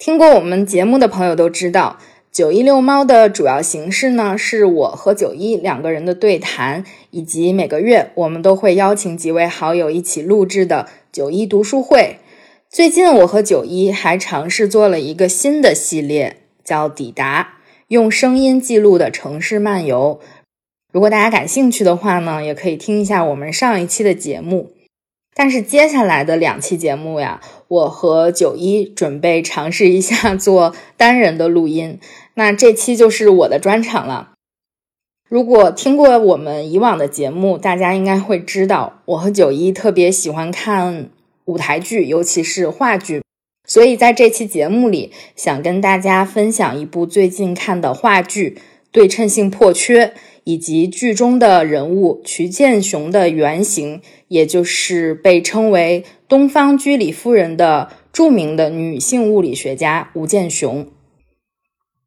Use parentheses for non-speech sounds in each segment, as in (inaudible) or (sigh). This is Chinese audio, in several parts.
听过我们节目的朋友都知道，九一遛猫的主要形式呢，是我和九一两个人的对谈，以及每个月我们都会邀请几位好友一起录制的九一读书会。最近我和九一还尝试做了一个新的系列，叫“抵达”，用声音记录的城市漫游。如果大家感兴趣的话呢，也可以听一下我们上一期的节目。但是接下来的两期节目呀，我和九一准备尝试一下做单人的录音，那这期就是我的专场了。如果听过我们以往的节目，大家应该会知道，我和九一特别喜欢看舞台剧，尤其是话剧，所以在这期节目里，想跟大家分享一部最近看的话剧《对称性破缺》。以及剧中的人物瞿建雄的原型，也就是被称为“东方居里夫人”的著名的女性物理学家吴健雄。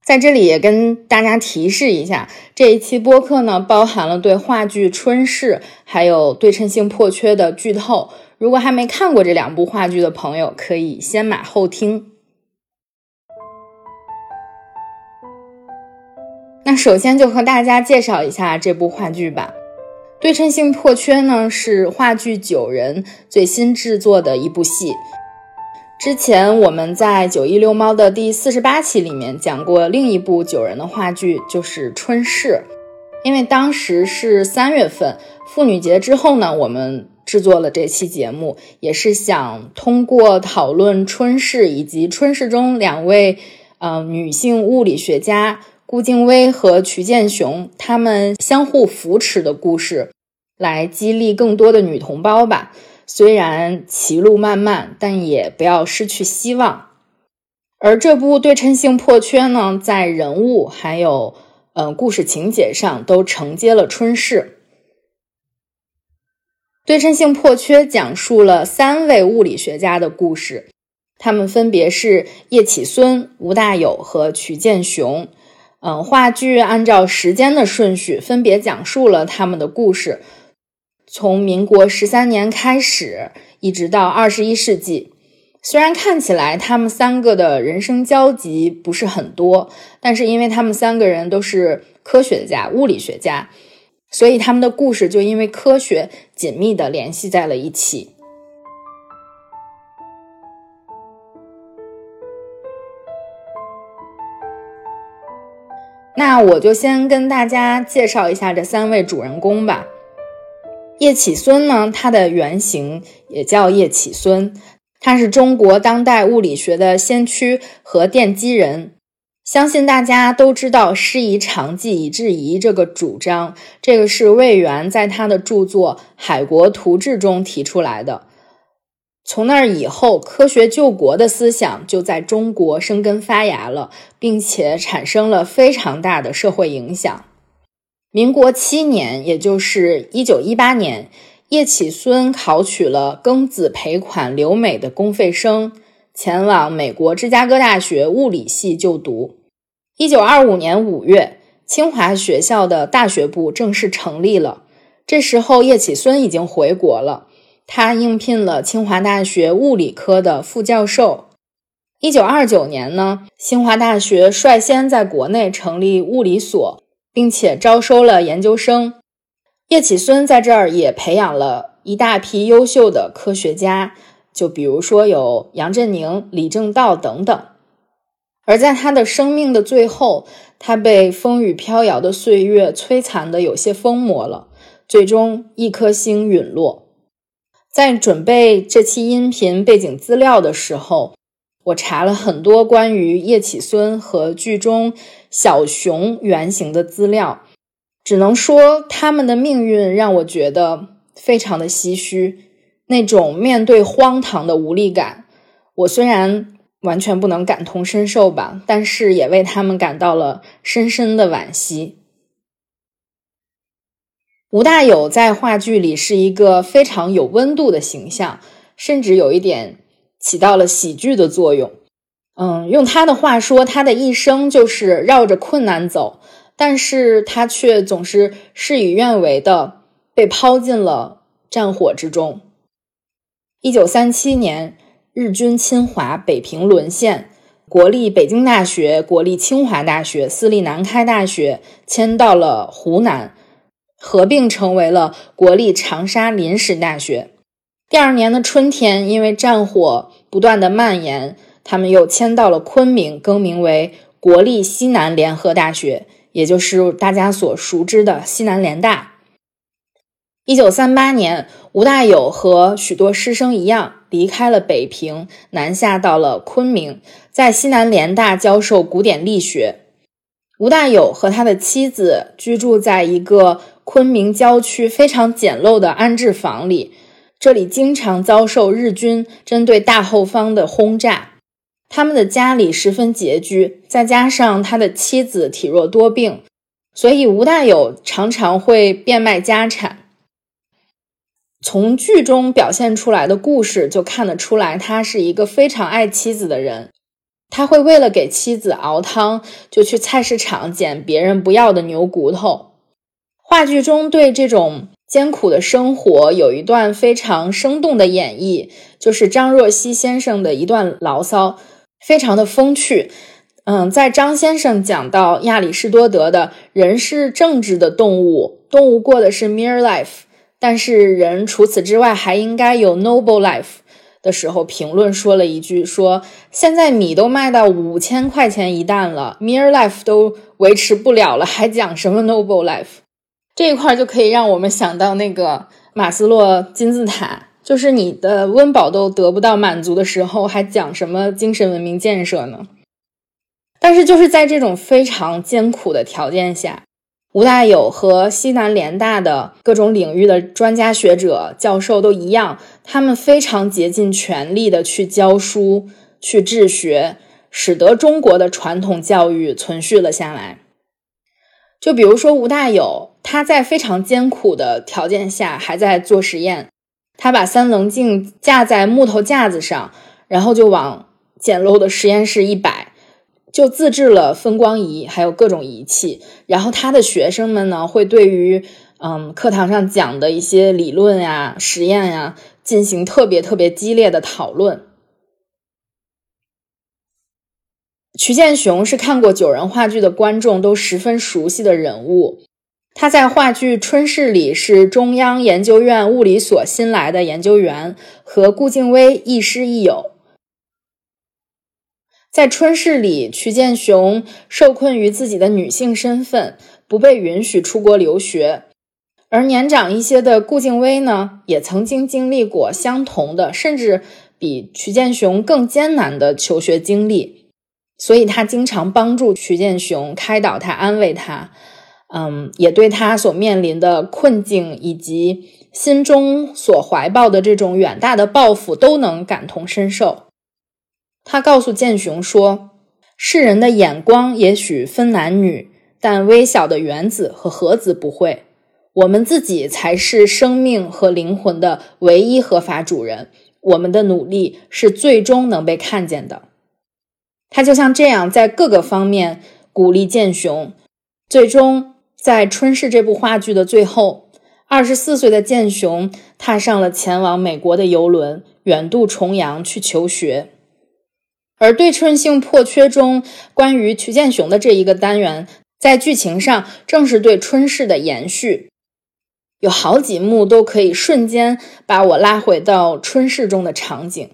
在这里也跟大家提示一下，这一期播客呢，包含了对话剧《春逝》还有《对称性破缺》的剧透。如果还没看过这两部话剧的朋友，可以先买后听。首先就和大家介绍一下这部话剧吧，《对称性破缺》呢是话剧九人最新制作的一部戏。之前我们在九一六猫的第四十八期里面讲过另一部九人的话剧，就是《春逝》。因为当时是三月份妇女节之后呢，我们制作了这期节目，也是想通过讨论《春逝》以及《春逝》中两位呃女性物理学家。顾静薇和瞿建雄他们相互扶持的故事，来激励更多的女同胞吧。虽然歧路漫漫，但也不要失去希望。而这部对称性破缺呢，在人物还有嗯故事情节上都承接了春逝。对称性破缺讲述了三位物理学家的故事，他们分别是叶企孙、吴大有和瞿建雄。嗯，话剧按照时间的顺序，分别讲述了他们的故事，从民国十三年开始，一直到二十一世纪。虽然看起来他们三个的人生交集不是很多，但是因为他们三个人都是科学家、物理学家，所以他们的故事就因为科学紧密的联系在了一起。那我就先跟大家介绍一下这三位主人公吧。叶企孙呢，他的原型也叫叶企孙，他是中国当代物理学的先驱和奠基人。相信大家都知道“师夷长技以制夷”这个主张，这个是魏源在他的著作《海国图志》中提出来的。从那以后，科学救国的思想就在中国生根发芽了，并且产生了非常大的社会影响。民国七年，也就是一九一八年，叶企孙考取了庚子赔款留美的公费生，前往美国芝加哥大学物理系就读。一九二五年五月，清华学校的大学部正式成立了。这时候，叶企孙已经回国了。他应聘了清华大学物理科的副教授。一九二九年呢，清华大学率先在国内成立物理所，并且招收了研究生。叶企孙在这儿也培养了一大批优秀的科学家，就比如说有杨振宁、李政道等等。而在他的生命的最后，他被风雨飘摇的岁月摧残的有些疯魔了，最终一颗星陨落。在准备这期音频背景资料的时候，我查了很多关于叶企孙和剧中小熊原型的资料，只能说他们的命运让我觉得非常的唏嘘。那种面对荒唐的无力感，我虽然完全不能感同身受吧，但是也为他们感到了深深的惋惜。吴大有在话剧里是一个非常有温度的形象，甚至有一点起到了喜剧的作用。嗯，用他的话说，他的一生就是绕着困难走，但是他却总是事与愿违的被抛进了战火之中。一九三七年。日军侵华，北平沦陷，国立北京大学、国立清华大学、私立南开大学迁到了湖南，合并成为了国立长沙临时大学。第二年的春天，因为战火不断的蔓延，他们又迁到了昆明，更名为国立西南联合大学，也就是大家所熟知的西南联大。一九三八年，吴大有和许多师生一样离开了北平，南下到了昆明，在西南联大教授古典力学。吴大有和他的妻子居住在一个昆明郊区非常简陋的安置房里，这里经常遭受日军针对大后方的轰炸。他们的家里十分拮据，再加上他的妻子体弱多病，所以吴大有常常会变卖家产。从剧中表现出来的故事就看得出来，他是一个非常爱妻子的人。他会为了给妻子熬汤，就去菜市场捡别人不要的牛骨头。话剧中对这种艰苦的生活有一段非常生动的演绎，就是张若曦先生的一段牢骚，非常的风趣。嗯，在张先生讲到亚里士多德的人是政治的动物，动物过的是 mere life。但是人除此之外还应该有 noble life 的时候，评论说了一句：说现在米都卖到五千块钱一担了，mere life 都维持不了了，还讲什么 noble life？这一块就可以让我们想到那个马斯洛金字塔，就是你的温饱都得不到满足的时候，还讲什么精神文明建设呢？但是就是在这种非常艰苦的条件下。吴大有和西南联大的各种领域的专家学者、教授都一样，他们非常竭尽全力的去教书、去治学，使得中国的传统教育存续了下来。就比如说吴大有，他在非常艰苦的条件下还在做实验，他把三棱镜架在木头架子上，然后就往简陋的实验室一摆。就自制了分光仪，还有各种仪器。然后他的学生们呢，会对于嗯课堂上讲的一些理论呀、实验呀，进行特别特别激烈的讨论。瞿建雄是看过九人话剧的观众都十分熟悉的人物。他在话剧《春逝》里是中央研究院物理所新来的研究员，和顾静薇亦师亦友。在春逝里，瞿建雄受困于自己的女性身份，不被允许出国留学。而年长一些的顾静薇呢，也曾经经历过相同的，甚至比瞿建雄更艰难的求学经历，所以他经常帮助瞿建雄，开导他，安慰他。嗯，也对他所面临的困境以及心中所怀抱的这种远大的抱负，都能感同身受。他告诉建雄说：“世人的眼光也许分男女，但微小的原子和核子不会。我们自己才是生命和灵魂的唯一合法主人。我们的努力是最终能被看见的。”他就像这样，在各个方面鼓励建雄。最终，在《春逝》这部话剧的最后，二十四岁的建雄踏上了前往美国的游轮，远渡重洋去求学。而对称性破缺中关于曲建雄的这一个单元，在剧情上正是对春逝的延续，有好几幕都可以瞬间把我拉回到春逝中的场景。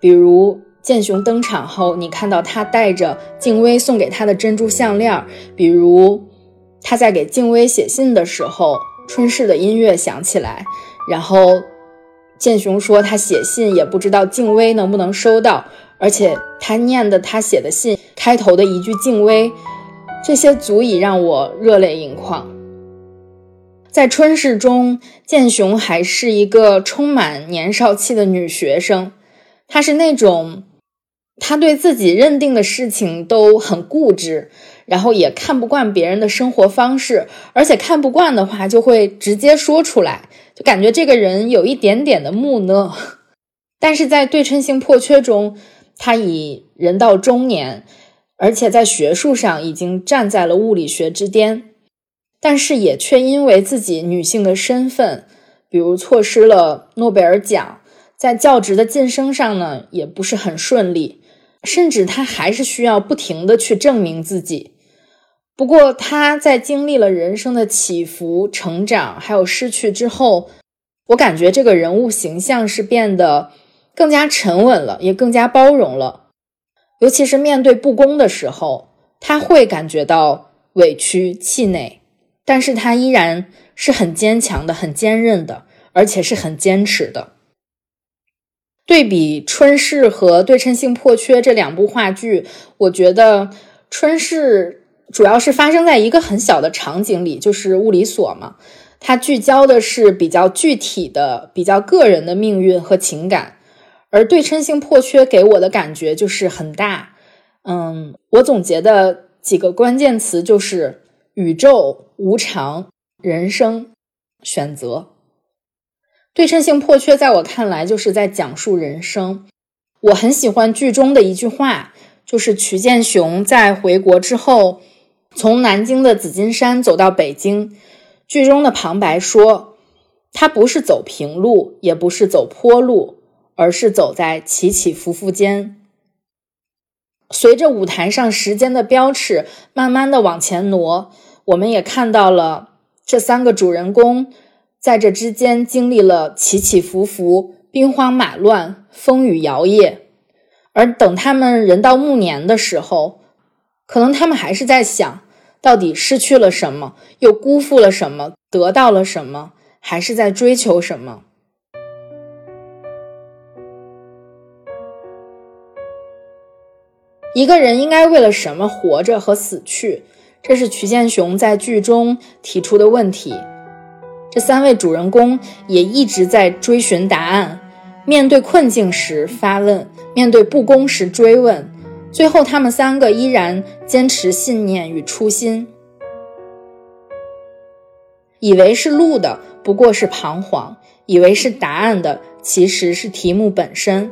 比如建雄登场后，你看到他戴着静薇送给他的珍珠项链；比如。他在给静薇写信的时候，春逝的音乐响起来，然后建雄说他写信也不知道静薇能不能收到，而且他念的他写的信开头的一句“静薇”，这些足以让我热泪盈眶。在春逝中，建雄还是一个充满年少气的女学生。她是那种，他对自己认定的事情都很固执，然后也看不惯别人的生活方式，而且看不惯的话就会直接说出来，就感觉这个人有一点点的木讷。(laughs) 但是在对称性破缺中，他已人到中年，而且在学术上已经站在了物理学之巅。但是也却因为自己女性的身份，比如错失了诺贝尔奖，在教职的晋升上呢，也不是很顺利，甚至他还是需要不停的去证明自己。不过他在经历了人生的起伏、成长还有失去之后，我感觉这个人物形象是变得更加沉稳了，也更加包容了。尤其是面对不公的时候，他会感觉到委屈、气馁。但是他依然是很坚强的、很坚韧的，而且是很坚持的。对比《春逝》和《对称性破缺》这两部话剧，我觉得《春逝》主要是发生在一个很小的场景里，就是物理所嘛。它聚焦的是比较具体的、比较个人的命运和情感，而《对称性破缺》给我的感觉就是很大。嗯，我总结的几个关键词就是宇宙。无常、人生、选择、对称性破缺，在我看来就是在讲述人生。我很喜欢剧中的一句话，就是曲建雄在回国之后，从南京的紫金山走到北京。剧中的旁白说：“他不是走平路，也不是走坡路，而是走在起起伏伏间。”随着舞台上时间的标尺慢慢的往前挪。我们也看到了这三个主人公在这之间经历了起起伏伏、兵荒马乱、风雨摇曳，而等他们人到暮年的时候，可能他们还是在想，到底失去了什么，又辜负了什么，得到了什么，还是在追求什么？一个人应该为了什么活着和死去？这是曲建雄在剧中提出的问题，这三位主人公也一直在追寻答案。面对困境时发问，面对不公时追问，最后他们三个依然坚持信念与初心。以为是路的，不过是彷徨；以为是答案的，其实是题目本身。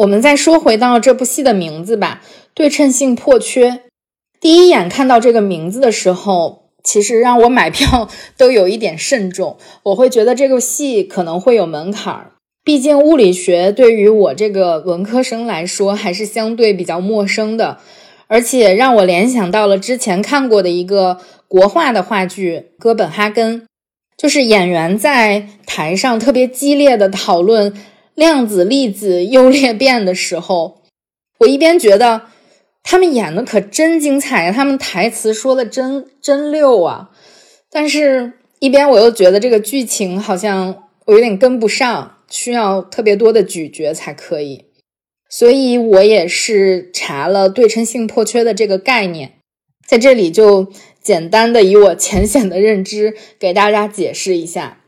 我们再说回到这部戏的名字吧，《对称性破缺》。第一眼看到这个名字的时候，其实让我买票 (laughs) 都有一点慎重。我会觉得这个戏可能会有门槛儿，毕竟物理学对于我这个文科生来说还是相对比较陌生的，而且让我联想到了之前看过的一个国画的话剧《哥本哈根》，就是演员在台上特别激烈的讨论。量子粒子优劣变的时候，我一边觉得他们演的可真精彩，他们台词说的真真溜啊，但是一边我又觉得这个剧情好像我有点跟不上，需要特别多的咀嚼才可以，所以我也是查了对称性破缺的这个概念，在这里就简单的以我浅显的认知给大家解释一下。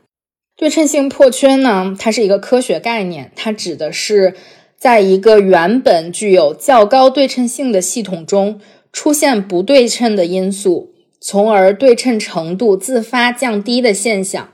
对称性破缺呢，它是一个科学概念，它指的是在一个原本具有较高对称性的系统中出现不对称的因素，从而对称程度自发降低的现象。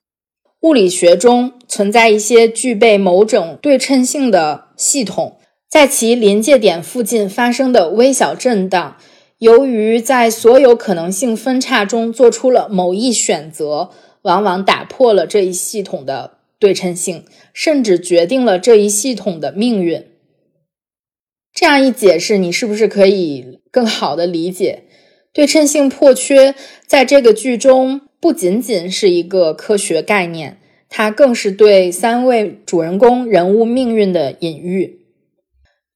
物理学中存在一些具备某种对称性的系统，在其临界点附近发生的微小震荡，由于在所有可能性分叉中做出了某一选择。往往打破了这一系统的对称性，甚至决定了这一系统的命运。这样一解释，你是不是可以更好的理解对称性破缺在这个剧中不仅仅是一个科学概念，它更是对三位主人公人物命运的隐喻。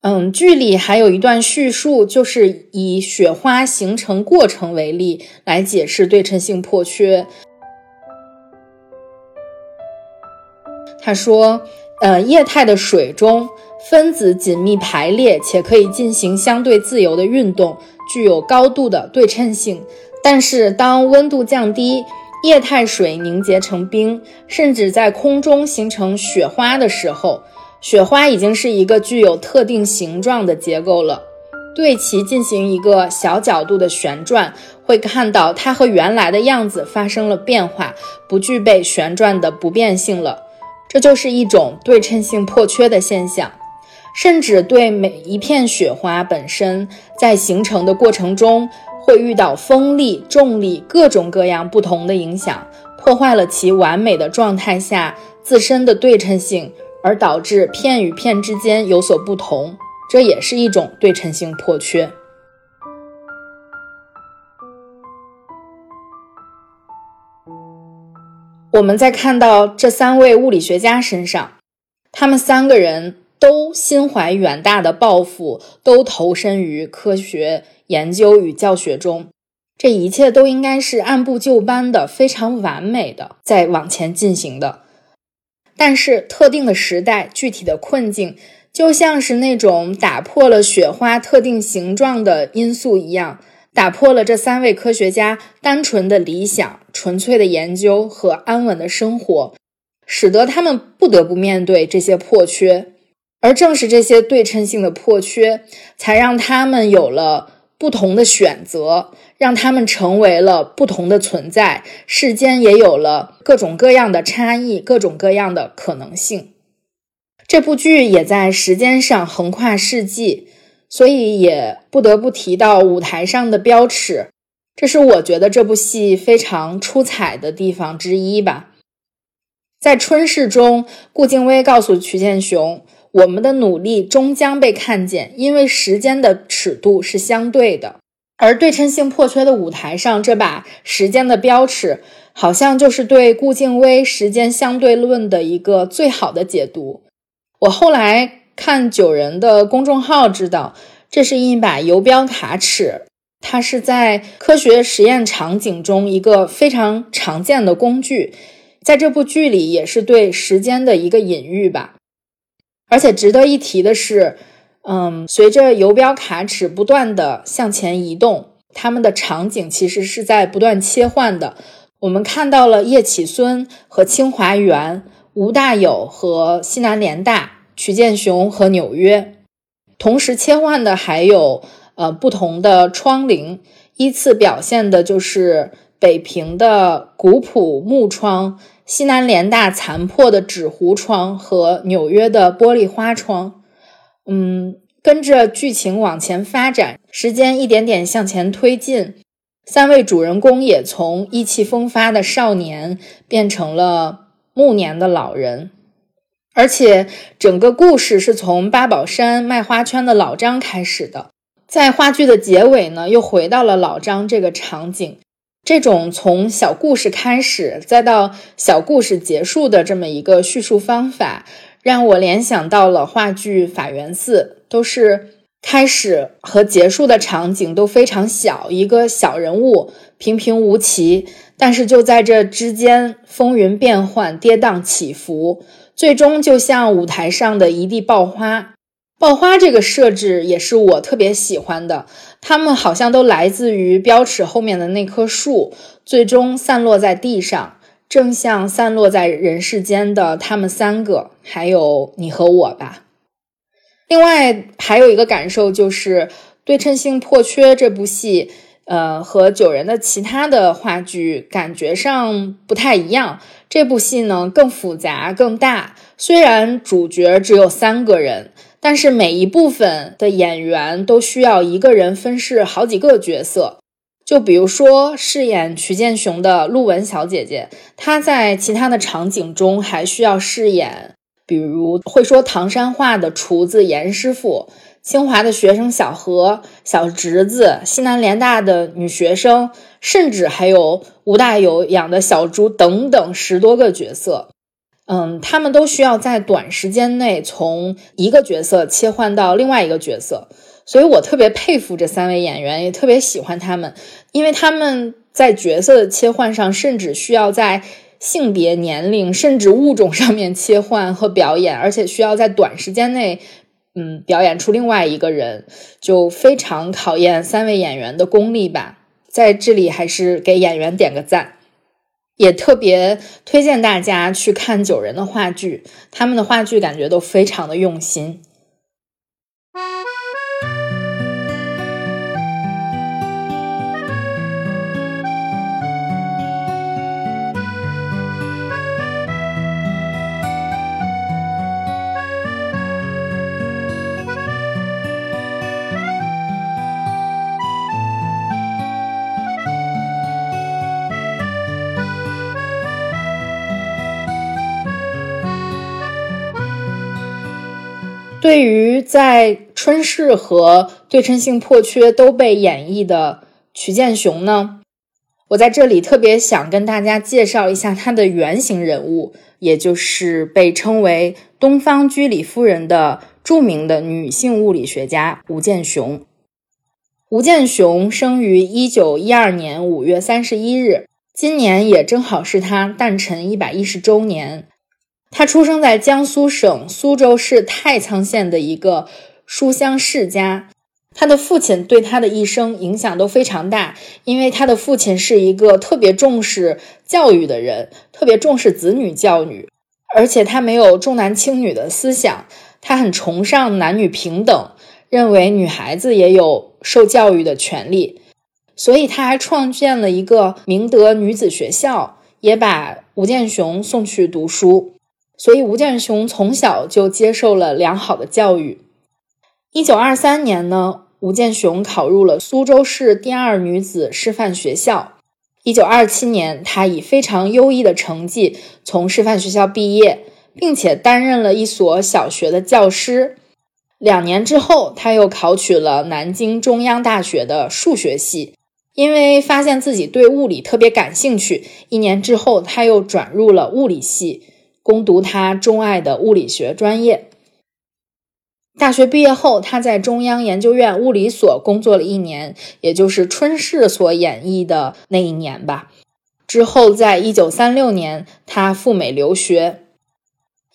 嗯，剧里还有一段叙述，就是以雪花形成过程为例来解释对称性破缺。他说：“呃，液态的水中分子紧密排列且可以进行相对自由的运动，具有高度的对称性。但是，当温度降低，液态水凝结成冰，甚至在空中形成雪花的时候，雪花已经是一个具有特定形状的结构了。对其进行一个小角度的旋转，会看到它和原来的样子发生了变化，不具备旋转的不变性了。这就是一种对称性破缺的现象。甚至对每一片雪花本身，在形成的过程中，会遇到风力、重力各种各样不同的影响，破坏了其完美的状态下自身的对称性，而导致片与片之间有所不同。这也是一种对称性破缺。我们在看到这三位物理学家身上，他们三个人。都心怀远大的抱负，都投身于科学研究与教学中，这一切都应该是按部就班的、非常完美的在往前进行的。但是，特定的时代、具体的困境，就像是那种打破了雪花特定形状的因素一样，打破了这三位科学家单纯的理想、纯粹的研究和安稳的生活，使得他们不得不面对这些破缺。而正是这些对称性的破缺，才让他们有了不同的选择，让他们成为了不同的存在。世间也有了各种各样的差异，各种各样的可能性。这部剧也在时间上横跨世纪，所以也不得不提到舞台上的标尺。这是我觉得这部戏非常出彩的地方之一吧。在春逝中，顾静薇告诉曲建雄。我们的努力终将被看见，因为时间的尺度是相对的，而对称性破缺的舞台上，这把时间的标尺，好像就是对顾静薇时间相对论的一个最好的解读。我后来看九人的公众号，知道这是一把游标卡尺，它是在科学实验场景中一个非常常见的工具，在这部剧里也是对时间的一个隐喻吧。而且值得一提的是，嗯，随着游标卡尺不断的向前移动，他们的场景其实是在不断切换的。我们看到了叶企孙和清华园，吴大有和西南联大，徐建雄和纽约，同时切换的还有呃不同的窗棂，依次表现的就是北平的古朴木窗。西南联大残破的纸糊窗和纽约的玻璃花窗，嗯，跟着剧情往前发展，时间一点点向前推进，三位主人公也从意气风发的少年变成了暮年的老人，而且整个故事是从八宝山卖花圈的老张开始的，在话剧的结尾呢，又回到了老张这个场景。这种从小故事开始，再到小故事结束的这么一个叙述方法，让我联想到了话剧《法源寺》，都是开始和结束的场景都非常小，一个小人物平平无奇，但是就在这之间风云变幻、跌宕起伏，最终就像舞台上的一地爆花。爆花这个设置也是我特别喜欢的。它们好像都来自于标尺后面的那棵树，最终散落在地上，正像散落在人世间的他们三个，还有你和我吧。另外还有一个感受就是《对称性破缺》这部戏，呃，和九人的其他的话剧感觉上不太一样。这部戏呢更复杂、更大，虽然主角只有三个人。但是每一部分的演员都需要一个人分饰好几个角色，就比如说饰演曲建雄的陆文小姐姐，她在其他的场景中还需要饰演，比如会说唐山话的厨子严师傅，清华的学生小何、小侄子，西南联大的女学生，甚至还有吴大有养的小猪等等十多个角色。嗯，他们都需要在短时间内从一个角色切换到另外一个角色，所以我特别佩服这三位演员，也特别喜欢他们，因为他们在角色的切换上，甚至需要在性别、年龄甚至物种上面切换和表演，而且需要在短时间内嗯，表演出另外一个人，就非常考验三位演员的功力吧。在这里还是给演员点个赞，也特别推荐大家去看九人的话剧，他们的话剧感觉都非常的用心。对于在春逝和对称性破缺都被演绎的曲建雄呢，我在这里特别想跟大家介绍一下他的原型人物，也就是被称为东方居里夫人的著名的女性物理学家吴健雄。吴健雄生于一九一二年五月三十一日，今年也正好是他诞辰一百一十周年。他出生在江苏省苏州市太仓县的一个书香世家，他的父亲对他的一生影响都非常大，因为他的父亲是一个特别重视教育的人，特别重视子女教育，而且他没有重男轻女的思想，他很崇尚男女平等，认为女孩子也有受教育的权利，所以他还创建了一个明德女子学校，也把吴建雄送去读书。所以，吴建雄从小就接受了良好的教育。一九二三年呢，吴建雄考入了苏州市第二女子师范学校。一九二七年，他以非常优异的成绩从师范学校毕业，并且担任了一所小学的教师。两年之后，他又考取了南京中央大学的数学系。因为发现自己对物理特别感兴趣，一年之后，他又转入了物理系。攻读他钟爱的物理学专业。大学毕业后，他在中央研究院物理所工作了一年，也就是春逝所演绎的那一年吧。之后，在一九三六年，他赴美留学。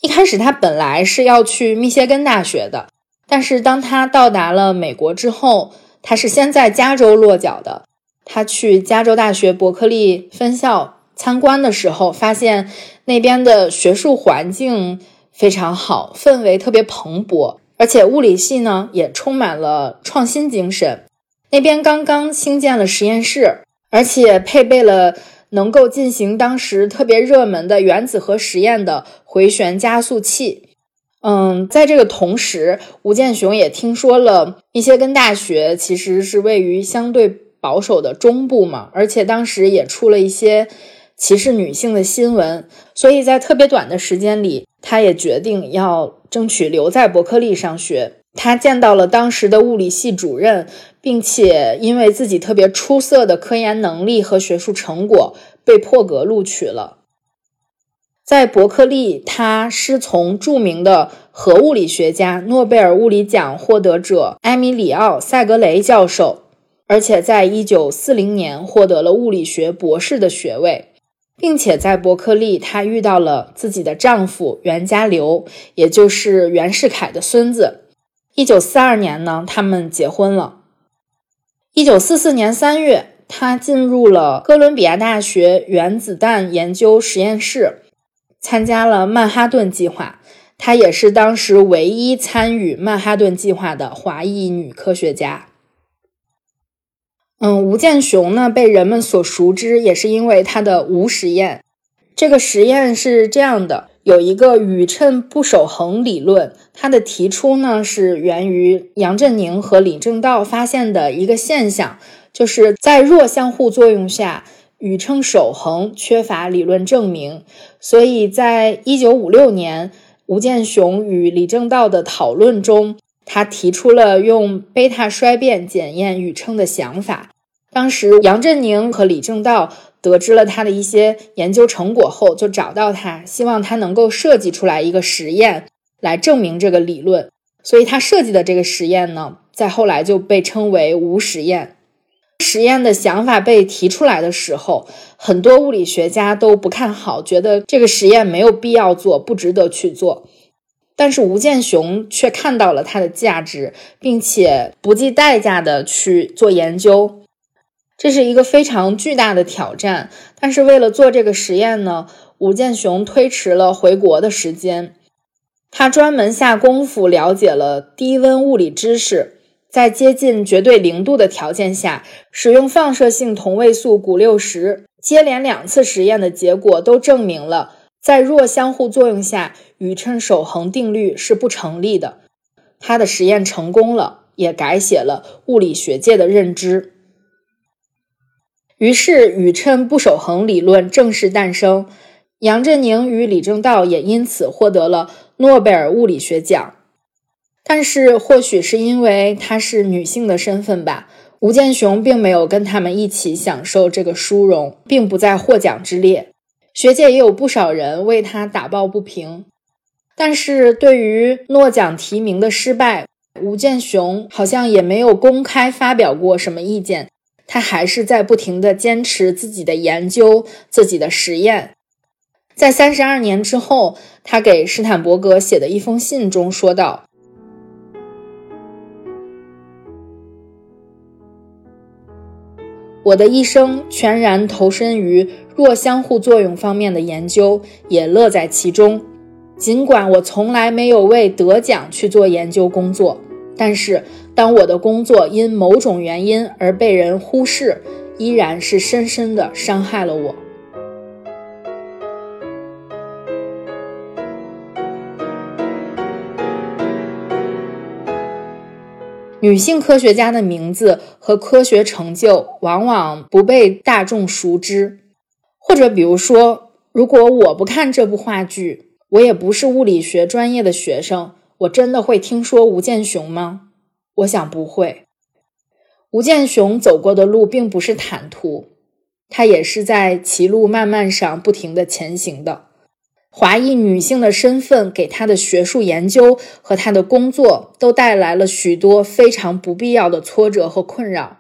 一开始，他本来是要去密歇根大学的，但是当他到达了美国之后，他是先在加州落脚的。他去加州大学伯克利分校。参观的时候，发现那边的学术环境非常好，氛围特别蓬勃，而且物理系呢也充满了创新精神。那边刚刚兴建了实验室，而且配备了能够进行当时特别热门的原子核实验的回旋加速器。嗯，在这个同时，吴健雄也听说了密歇根大学其实是位于相对保守的中部嘛，而且当时也出了一些。歧视女性的新闻，所以在特别短的时间里，他也决定要争取留在伯克利上学。他见到了当时的物理系主任，并且因为自己特别出色的科研能力和学术成果，被破格录取了。在伯克利，他师从著名的核物理学家、诺贝尔物理奖获得者埃米里奥·塞格雷教授，而且在一九四零年获得了物理学博士的学位。并且在伯克利，她遇到了自己的丈夫袁家骝，也就是袁世凯的孙子。一九四二年呢，他们结婚了。一九四四年三月，她进入了哥伦比亚大学原子弹研究实验室，参加了曼哈顿计划。她也是当时唯一参与曼哈顿计划的华裔女科学家。嗯，吴健雄呢被人们所熟知，也是因为他的无实验。这个实验是这样的：有一个宇称不守恒理论，它的提出呢是源于杨振宁和李政道发现的一个现象，就是在弱相互作用下，宇称守恒缺乏理论证明。所以在一九五六年，吴健雄与李政道的讨论中。他提出了用贝塔衰变检验宇称的想法。当时，杨振宁和李政道得知了他的一些研究成果后，就找到他，希望他能够设计出来一个实验来证明这个理论。所以，他设计的这个实验呢，在后来就被称为无实验。实验的想法被提出来的时候，很多物理学家都不看好，觉得这个实验没有必要做，不值得去做。但是吴健雄却看到了它的价值，并且不计代价的去做研究。这是一个非常巨大的挑战。但是为了做这个实验呢，吴健雄推迟了回国的时间。他专门下功夫了解了低温物理知识，在接近绝对零度的条件下，使用放射性同位素钴六十。接连两次实验的结果都证明了，在弱相互作用下，宇称守恒定律是不成立的。他的实验成功了，也改写了物理学界的认知。于是，宇称不守恒理论正式诞生。杨振宁与李政道也因此获得了诺贝尔物理学奖。但是，或许是因为她是女性的身份吧。吴健雄并没有跟他们一起享受这个殊荣，并不在获奖之列。学界也有不少人为他打抱不平。但是对于诺奖提名的失败，吴健雄好像也没有公开发表过什么意见。他还是在不停地坚持自己的研究、自己的实验。在三十二年之后，他给施坦伯格写的一封信中说道。我的一生全然投身于弱相互作用方面的研究，也乐在其中。尽管我从来没有为得奖去做研究工作，但是当我的工作因某种原因而被人忽视，依然是深深的伤害了我。女性科学家的名字和科学成就往往不被大众熟知，或者比如说，如果我不看这部话剧，我也不是物理学专业的学生，我真的会听说吴健雄吗？我想不会。吴健雄走过的路并不是坦途，他也是在歧路漫漫上不停地前行的。华裔女性的身份给她的学术研究和她的工作都带来了许多非常不必要的挫折和困扰。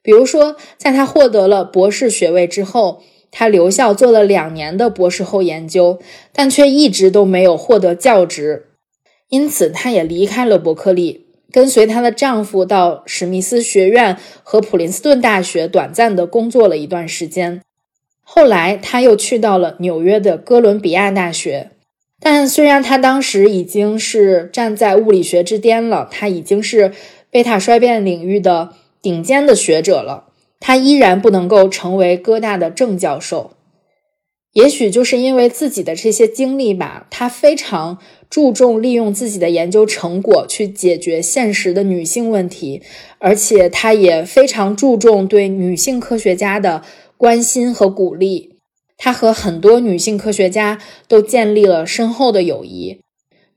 比如说，在她获得了博士学位之后，她留校做了两年的博士后研究，但却一直都没有获得教职，因此她也离开了伯克利，跟随她的丈夫到史密斯学院和普林斯顿大学短暂的工作了一段时间。后来，他又去到了纽约的哥伦比亚大学。但虽然他当时已经是站在物理学之巅了，他已经是贝塔衰变领域的顶尖的学者了，他依然不能够成为哥大的正教授。也许就是因为自己的这些经历吧，他非常注重利用自己的研究成果去解决现实的女性问题，而且他也非常注重对女性科学家的。关心和鼓励，他和很多女性科学家都建立了深厚的友谊，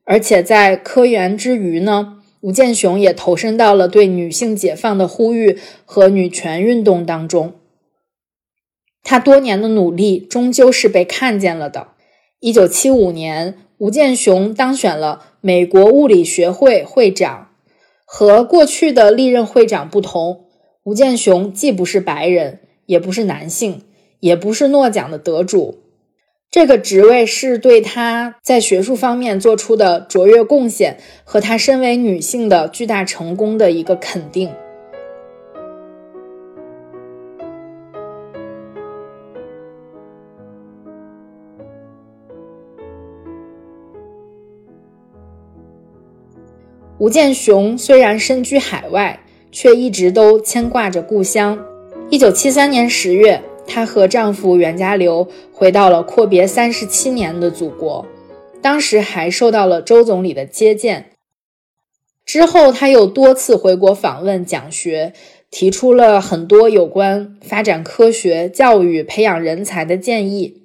而且在科研之余呢，吴健雄也投身到了对女性解放的呼吁和女权运动当中。他多年的努力终究是被看见了的。一九七五年，吴健雄当选了美国物理学会会长。和过去的历任会长不同，吴健雄既不是白人。也不是男性，也不是诺奖的得主。这个职位是对他在学术方面做出的卓越贡献和他身为女性的巨大成功的一个肯定。吴健雄虽然身居海外，却一直都牵挂着故乡。一九七三年十月，她和丈夫袁家骝回到了阔别三十七年的祖国，当时还受到了周总理的接见。之后，她又多次回国访问、讲学，提出了很多有关发展科学、教育、培养人才的建议。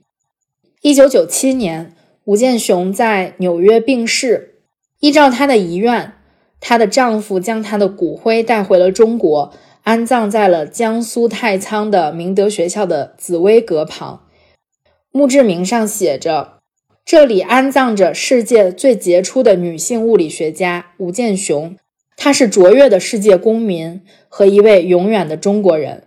一九九七年，吴健雄在纽约病逝，依照她的遗愿，她的丈夫将她的骨灰带回了中国。安葬在了江苏太仓的明德学校的紫薇阁旁，墓志铭上写着：“这里安葬着世界最杰出的女性物理学家吴健雄，她是卓越的世界公民和一位永远的中国人。”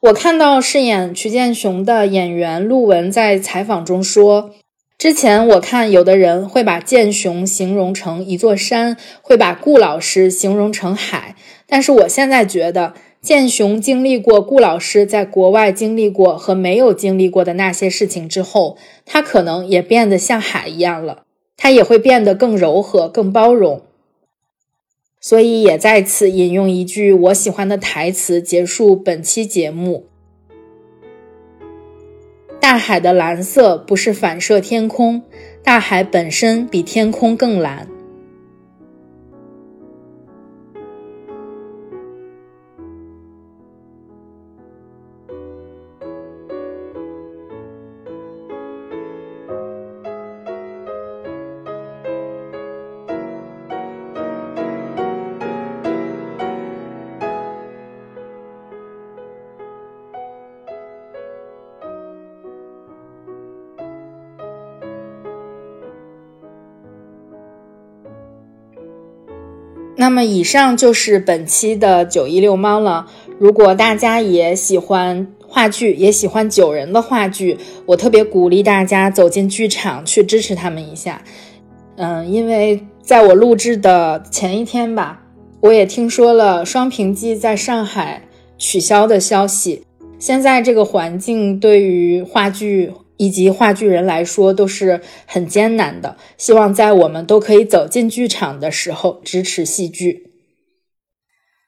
我看到饰演瞿健雄的演员陆文在采访中说：“之前我看有的人会把剑雄形容成一座山，会把顾老师形容成海，但是我现在觉得剑雄经历过顾老师在国外经历过和没有经历过的那些事情之后，他可能也变得像海一样了，他也会变得更柔和、更包容。所以也在此引用一句我喜欢的台词，结束本期节目。大海的蓝色不是反射天空，大海本身比天空更蓝。那么以上就是本期的九一六猫了。如果大家也喜欢话剧，也喜欢九人的话剧，我特别鼓励大家走进剧场去支持他们一下。嗯，因为在我录制的前一天吧，我也听说了双屏记在上海取消的消息。现在这个环境对于话剧。以及话剧人来说都是很艰难的。希望在我们都可以走进剧场的时候支持戏剧。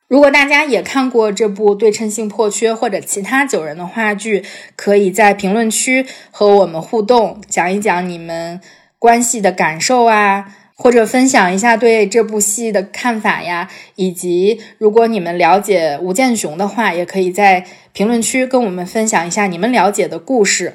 如果大家也看过这部《对称性破缺》或者其他九人的话剧，可以在评论区和我们互动，讲一讲你们关系的感受啊，或者分享一下对这部戏的看法呀。以及如果你们了解吴建雄的话，也可以在评论区跟我们分享一下你们了解的故事。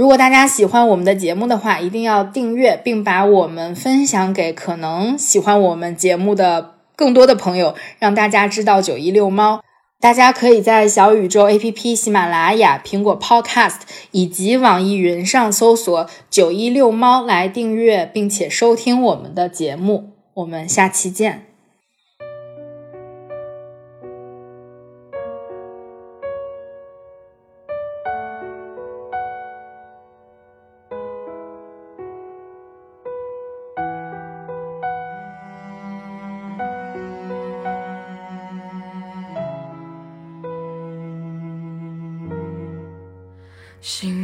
如果大家喜欢我们的节目的话，一定要订阅，并把我们分享给可能喜欢我们节目的更多的朋友，让大家知道九一六猫。大家可以在小宇宙 APP、喜马拉雅、苹果 Podcast 以及网易云上搜索“九一六猫”来订阅，并且收听我们的节目。我们下期见。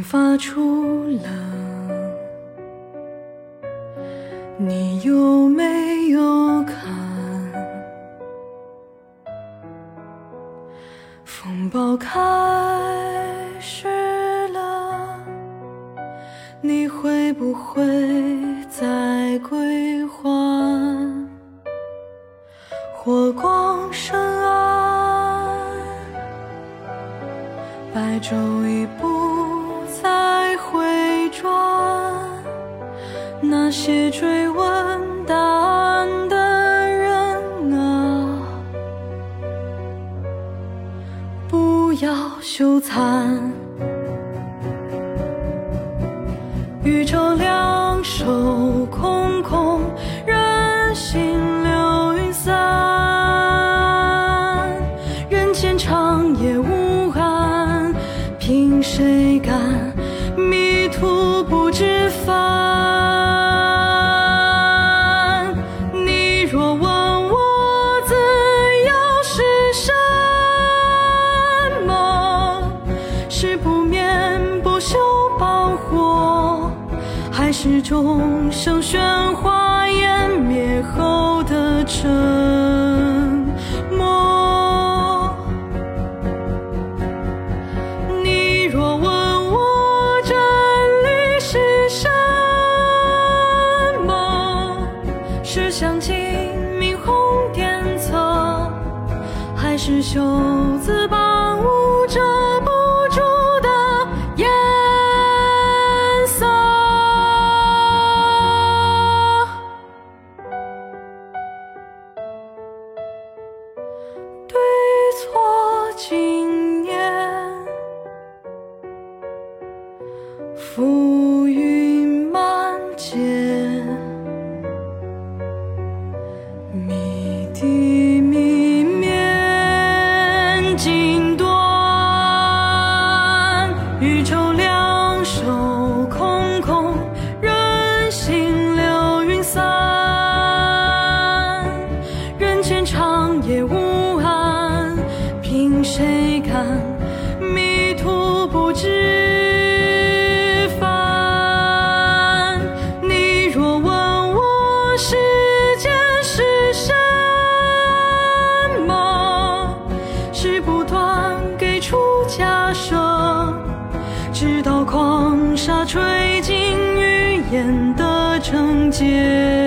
发出冷，你有没有看？风暴开始了，你会不会再归还？火光深暗，白昼已那些追问答案的人啊，不要羞惭。想起明红点策，还是袖子帮成茧